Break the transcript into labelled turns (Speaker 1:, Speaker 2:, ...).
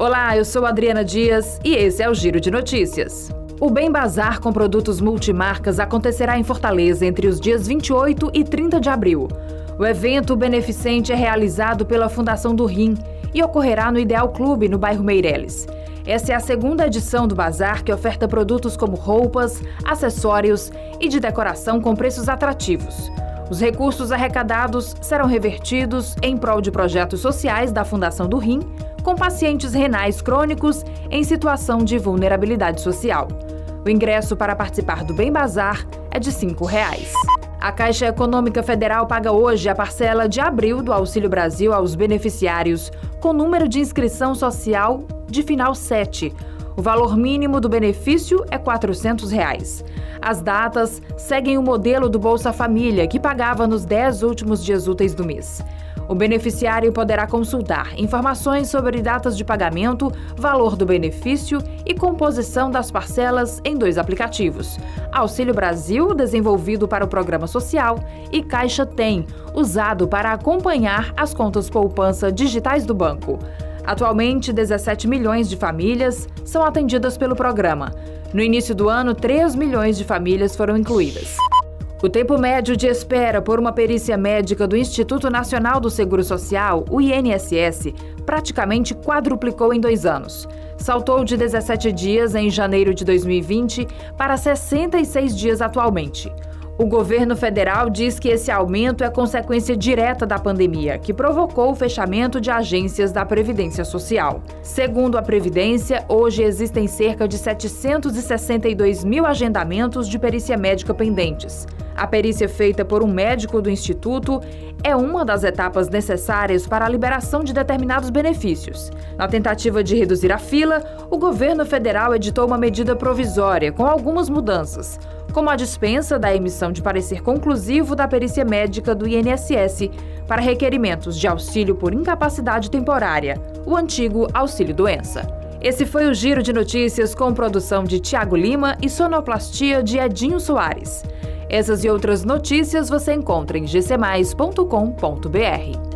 Speaker 1: Olá, eu sou Adriana Dias e esse é o Giro de Notícias. O Bem Bazar com produtos multimarcas acontecerá em Fortaleza entre os dias 28 e 30 de abril. O evento beneficente é realizado pela Fundação do Rim e ocorrerá no Ideal Clube, no bairro Meireles. Essa é a segunda edição do bazar que oferta produtos como roupas, acessórios e de decoração com preços atrativos. Os recursos arrecadados serão revertidos em prol de projetos sociais da Fundação do Rim, com pacientes renais crônicos em situação de vulnerabilidade social. O ingresso para participar do Bem Bazar é de 5 reais. A Caixa Econômica Federal paga hoje a parcela de abril do Auxílio Brasil aos beneficiários com número de inscrição social de final 7. O valor mínimo do benefício é 400 reais. As datas seguem o modelo do Bolsa Família, que pagava nos 10 últimos dias úteis do mês. O beneficiário poderá consultar informações sobre datas de pagamento, valor do benefício e composição das parcelas em dois aplicativos: Auxílio Brasil, desenvolvido para o Programa Social, e Caixa Tem, usado para acompanhar as contas poupança digitais do banco. Atualmente, 17 milhões de famílias são atendidas pelo programa. No início do ano, 3 milhões de famílias foram incluídas. O tempo médio de espera por uma perícia médica do Instituto Nacional do Seguro Social, o INSS, praticamente quadruplicou em dois anos. Saltou de 17 dias em janeiro de 2020 para 66 dias atualmente. O governo federal diz que esse aumento é consequência direta da pandemia, que provocou o fechamento de agências da Previdência Social. Segundo a Previdência, hoje existem cerca de 762 mil agendamentos de perícia médica pendentes. A perícia feita por um médico do Instituto é uma das etapas necessárias para a liberação de determinados benefícios. Na tentativa de reduzir a fila, o governo federal editou uma medida provisória com algumas mudanças como a dispensa da emissão de parecer conclusivo da perícia médica do INSS para requerimentos de auxílio por incapacidade temporária, o antigo auxílio-doença. Esse foi o Giro de Notícias com produção de Tiago Lima e sonoplastia de Edinho Soares. Essas e outras notícias você encontra em gcmais.com.br.